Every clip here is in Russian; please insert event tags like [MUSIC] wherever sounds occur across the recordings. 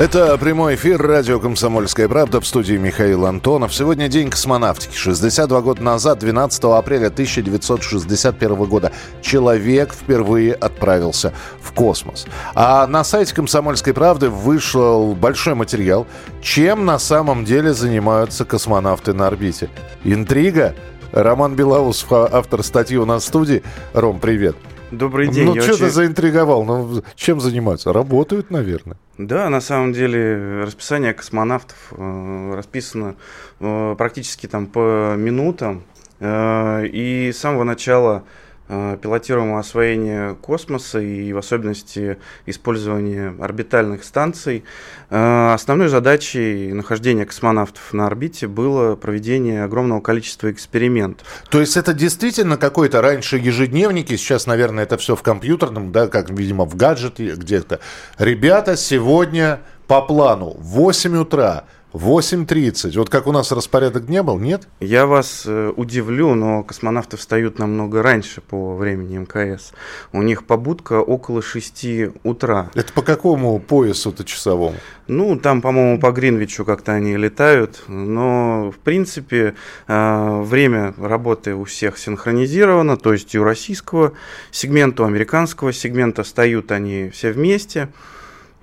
Это прямой эфир радио «Комсомольская правда» в студии Михаил Антонов. Сегодня день космонавтики. 62 года назад, 12 апреля 1961 года, человек впервые отправился в космос. А на сайте «Комсомольской правды» вышел большой материал, чем на самом деле занимаются космонавты на орбите. Интрига? Роман Белоусов, автор статьи у нас в студии. Ром, привет. Добрый день. Ну, что очень... ты заинтриговал? Ну, чем занимаются? Работают, наверное. Да, на самом деле расписание космонавтов э, расписано э, практически там по минутам. Э, и с самого начала пилотируемого освоения космоса и в особенности использования орбитальных станций. Э, основной задачей нахождения космонавтов на орбите было проведение огромного количества экспериментов. То есть это действительно какой-то раньше ежедневники, сейчас, наверное, это все в компьютерном, да, как, видимо, в гаджете где-то. Ребята, сегодня по плану 8 утра 8.30. Вот как у нас распорядок не был, нет? Я вас э, удивлю, но космонавты встают намного раньше по времени МКС. У них побудка около 6 утра. Это по какому поясу-то часовому? Ну, там, по-моему, по Гринвичу как-то они летают. Но, в принципе, э, время работы у всех синхронизировано. То есть и у российского сегмента, у американского сегмента встают они все вместе.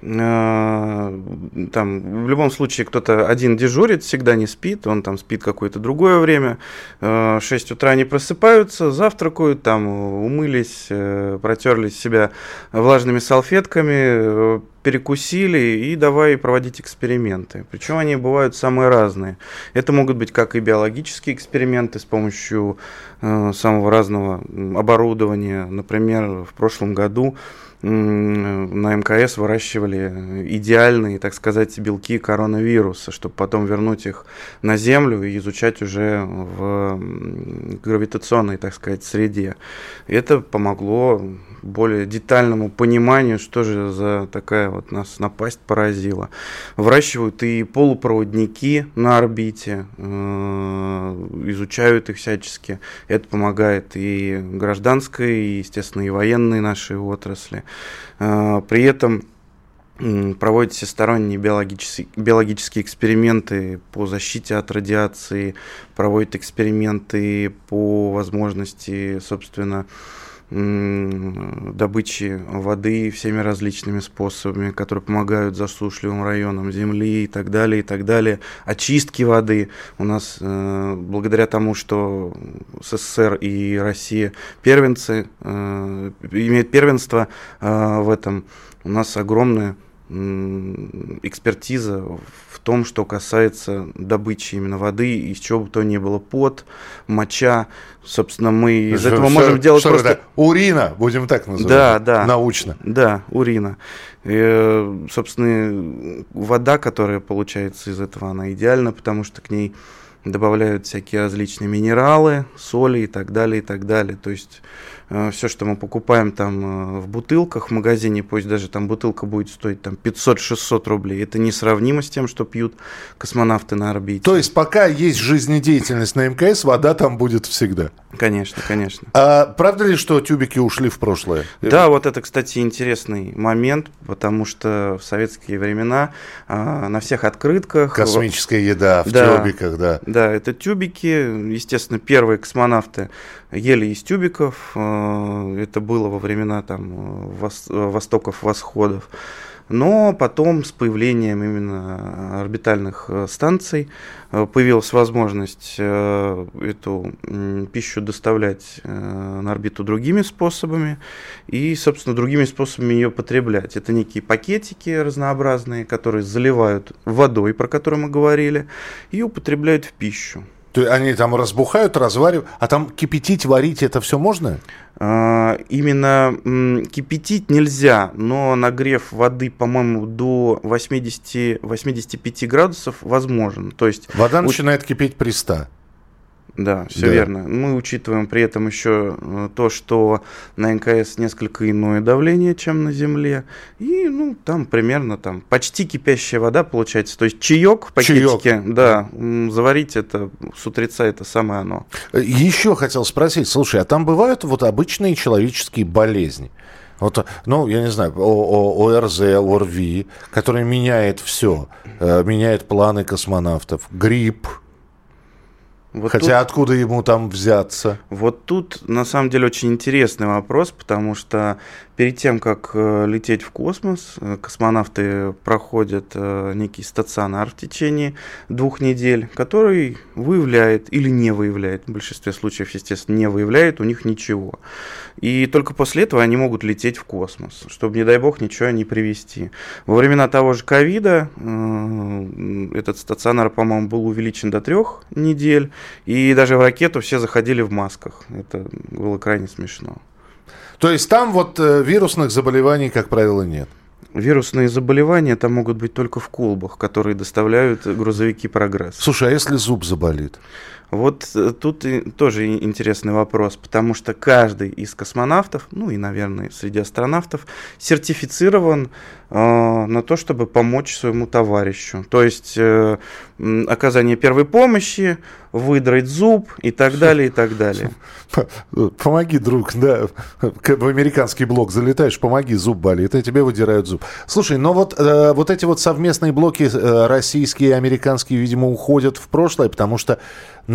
Э, там в любом случае кто-то один дежурит, всегда не спит, он там спит какое-то другое время. В э, 6 утра они просыпаются, завтракают, там умылись, э, протерли себя влажными салфетками, перекусили и давай проводить эксперименты. Причем они бывают самые разные. Это могут быть как и биологические эксперименты с помощью самого разного оборудования. Например, в прошлом году на МКС выращивали идеальные, так сказать, белки коронавируса, чтобы потом вернуть их на Землю и изучать уже в гравитационной, так сказать, среде. Это помогло более детальному пониманию, что же за такая вот нас напасть поразила. Выращивают и полупроводники на орбите, э, изучают их всячески. Это помогает и гражданской, и, естественно, и военной нашей отрасли. Э, при этом проводят всесторонние биологические, биологические эксперименты по защите от радиации, проводят эксперименты по возможности, собственно, добычи воды всеми различными способами, которые помогают засушливым районам земли и так далее, и так далее. Очистки воды. У нас, э, благодаря тому, что СССР и Россия первенцы, э, имеют первенство э, в этом, у нас огромная экспертиза в том, что касается добычи именно воды, из чего бы то ни было, пот, моча. Собственно, мы из что, этого можем что, делать что просто... Это? Урина, будем так называть. Да, да. Научно. Да, урина. И, собственно, вода, которая получается из этого, она идеальна, потому что к ней добавляют всякие различные минералы, соли и так далее, и так далее. То есть все, что мы покупаем там э, в бутылках в магазине, пусть даже там бутылка будет стоить там 500-600 рублей, это несравнимо с тем, что пьют космонавты на орбите. То есть пока есть жизнедеятельность на МКС, вода там будет всегда? Конечно, конечно. А правда ли, что тюбики ушли в прошлое? Да, вот это, кстати, интересный момент, потому что в советские времена а, на всех открытках... Космическая еда в да, тюбиках, да. Да, это тюбики. Естественно, первые космонавты ели из тюбиков. А, это было во времена там востоков, восходов. Но потом с появлением именно орбитальных э, станций э, появилась возможность э, эту пищу доставлять на орбиту другими способами и, собственно, другими способами ее потреблять. Это некие пакетики разнообразные, которые заливают водой, про которую мы говорили, и употребляют в пищу. То есть они там разбухают, разваривают, а там кипятить, варить это все можно? А, именно кипятить нельзя, но нагрев воды, по-моему, до 80-85 градусов возможен. То есть вода у... начинает кипеть при 100. Да, все да. верно. Мы учитываем при этом еще э, то, что на НКС несколько иное давление, чем на Земле. И, ну, там примерно там почти кипящая вода получается. То есть чаек в пакетике, чаек. да, заварить это с утреца это самое оно. Еще хотел спросить, слушай, а там бывают вот обычные человеческие болезни? Вот, ну, я не знаю, ОРЗ, ОРВИ, который меняет все, э, меняет планы космонавтов, грипп. Вот Хотя тут, откуда ему там взяться? Вот тут на самом деле очень интересный вопрос, потому что Перед тем, как э, лететь в космос, э, космонавты проходят э, некий стационар в течение двух недель, который выявляет или не выявляет, в большинстве случаев, естественно, не выявляет у них ничего. И только после этого они могут лететь в космос, чтобы, не дай бог, ничего не привести. Во времена того же ковида этот стационар, по-моему, был увеличен до трех недель, и даже в ракету все заходили в масках. Это было крайне смешно. То есть там вот э, вирусных заболеваний, как правило, нет. Вирусные заболевания там могут быть только в колбах, которые доставляют грузовики «Прогресс». Слушай, а если зуб заболит? Вот э, тут и тоже интересный вопрос, потому что каждый из космонавтов, ну и, наверное, среди астронавтов, сертифицирован э, на то, чтобы помочь своему товарищу. То есть э, оказание первой помощи, выдрать зуб и так [LAUGHS] далее, и так далее. Помоги, друг, да, в американский блок залетаешь, помоги, зуб болит, и тебе выдирают зуб. Слушай, но вот, э, вот эти вот совместные блоки э, российские и американские, видимо, уходят в прошлое, потому что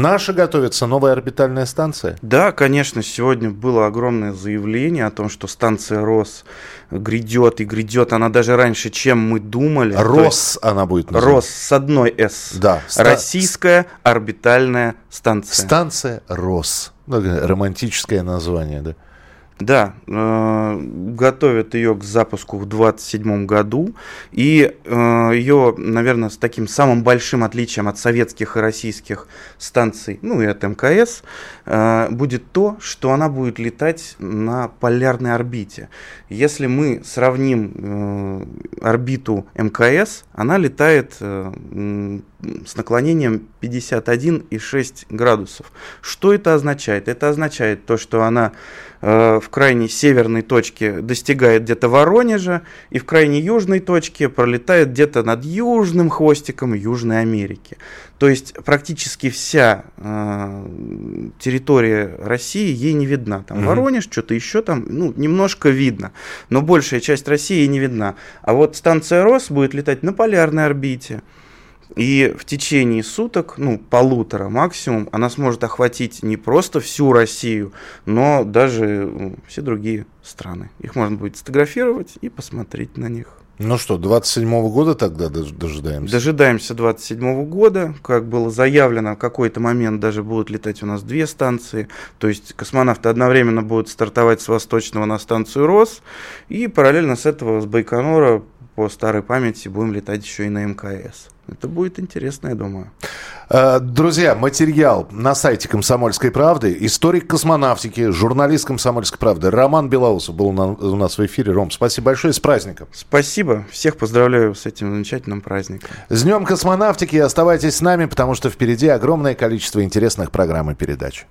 Наша готовится новая орбитальная станция? Да, конечно. Сегодня было огромное заявление о том, что станция РОС грядет и грядет. Она даже раньше, чем мы думали. РОС она будет называться. РОС с одной «С». Да. Российская орбитальная станция. Станция РОС. Ну, романтическое название, да. Да, э, готовят ее к запуску в 2027 году. И э, ее, наверное, с таким самым большим отличием от советских и российских станций, ну и от МКС, э, будет то, что она будет летать на полярной орбите. Если мы сравним э, орбиту МКС, она летает э, с наклонением 51,6 градусов. Что это означает? Это означает то, что она э, в крайней северной точке достигает где-то Воронежа, и в крайней южной точке пролетает где-то над южным хвостиком Южной Америки. То есть практически вся э, территория России ей не видна. Там mm-hmm. Воронеж, что-то еще там, ну, немножко видно, но большая часть России не видна. А вот станция РОС будет летать на полярной орбите. И в течение суток, ну, полутора максимум, она сможет охватить не просто всю Россию, но даже ну, все другие страны. Их можно будет сфотографировать и посмотреть на них. Ну что, 27-го года тогда дожидаемся? Дожидаемся 27-го года. Как было заявлено, в какой-то момент даже будут летать у нас две станции. То есть космонавты одновременно будут стартовать с Восточного на станцию РОС. И параллельно с этого, с Байконура, по старой памяти, будем летать еще и на МКС. Это будет интересно, я думаю. Э, друзья, материал на сайте «Комсомольской правды». Историк космонавтики, журналист «Комсомольской правды» Роман Белоусов был у нас в эфире. Ром, спасибо большое, с праздником. Спасибо, всех поздравляю с этим замечательным праздником. С Днем космонавтики, оставайтесь с нами, потому что впереди огромное количество интересных программ и передач.